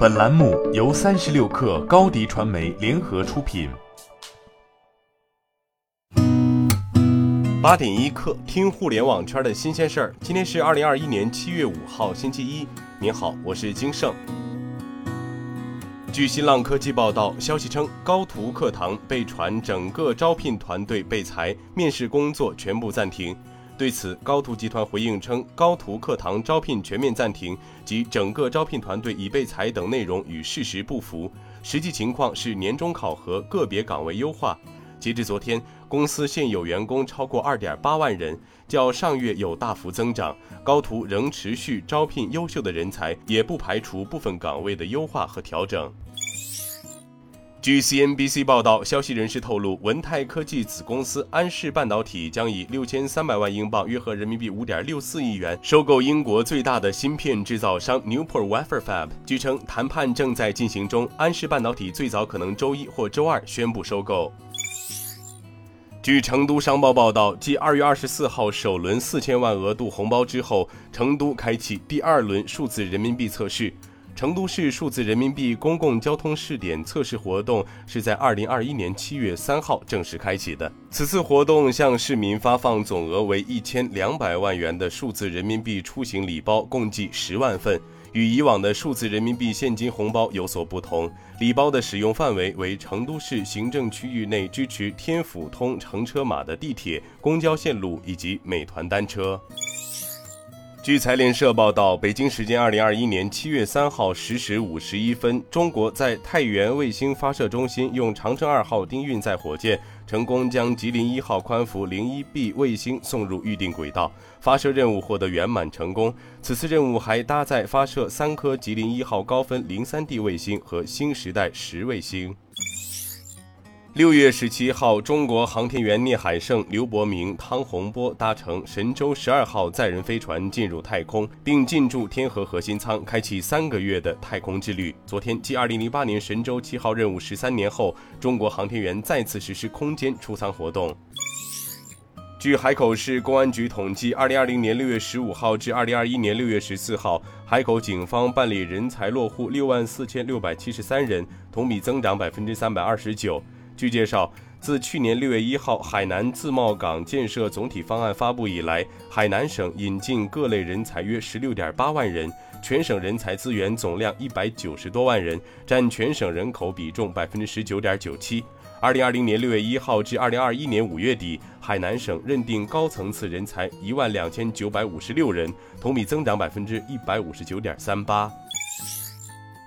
本栏目由三十六氪高低传媒联合出品。八点一刻，听互联网圈的新鲜事儿。今天是二零二一年七月五号，星期一。您好，我是金盛。据新浪科技报道，消息称高途课堂被传整个招聘团队被裁，面试工作全部暂停。对此，高途集团回应称，高途课堂招聘全面暂停及整个招聘团队已被裁等内容与事实不符，实际情况是年终考核个别岗位优化。截至昨天，公司现有员工超过二点八万人，较上月有大幅增长。高途仍持续招聘优秀的人才，也不排除部分岗位的优化和调整。据 CNBC 报道，消息人士透露，文泰科技子公司安氏半导体将以六千三百万英镑（约合人民币五点六四亿元）收购英国最大的芯片制造商 Newport Wafer Fab。据称，谈判正在进行中，安氏半导体最早可能周一或周二宣布收购。据成都商报报道，继二月二十四号首轮四千万额度红包之后，成都开启第二轮数字人民币测试。成都市数字人民币公共交通试点测试活动是在二零二一年七月三号正式开启的。此次活动向市民发放总额为一千两百万元的数字人民币出行礼包，共计十万份。与以往的数字人民币现金红包有所不同，礼包的使用范围为成都市行政区域内支持天府通乘车码的地铁、公交线路以及美团单车。据财联社报道，北京时间二零二一年七月三号十时五十一分，中国在太原卫星发射中心用长征二号丁运载火箭成功将吉林一号宽幅零一 B 卫星送入预定轨道，发射任务获得圆满成功。此次任务还搭载发射三颗吉林一号高分零三 D 卫星和新时代十卫星。六月十七号，中国航天员聂海胜、刘伯明、汤洪波搭乘神舟十二号载人飞船进入太空，并进驻天河核心舱，开启三个月的太空之旅。昨天，继二零零八年神舟七号任务十三年后，中国航天员再次实施空间出舱活动。据海口市公安局统计，二零二零年六月十五号至二零二一年六月十四号，海口警方办理人才落户六万四千六百七十三人，同比增长百分之三百二十九。据介绍，自去年六月一号海南自贸港建设总体方案发布以来，海南省引进各类人才约十六点八万人，全省人才资源总量一百九十多万人，占全省人口比重百分之十九点九七。二零二零年六月一号至二零二一年五月底，海南省认定高层次人才一万两千九百五十六人，同比增长百分之一百五十九点三八。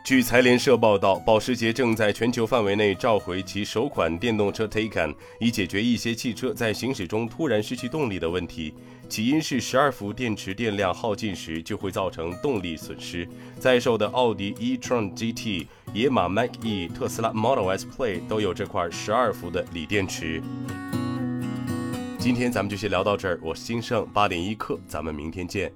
据财联社报道，保时捷正在全球范围内召回其首款电动车 Taycan，以解决一些汽车在行驶中突然失去动力的问题。起因是十二伏电池电量耗尽时就会造成动力损失。在售的奥迪 e-tron GT、野马 Mach-E、特斯拉 Model S Play 都有这块十二伏的锂电池。今天咱们就先聊到这儿，我是金盛八点一刻，咱们明天见。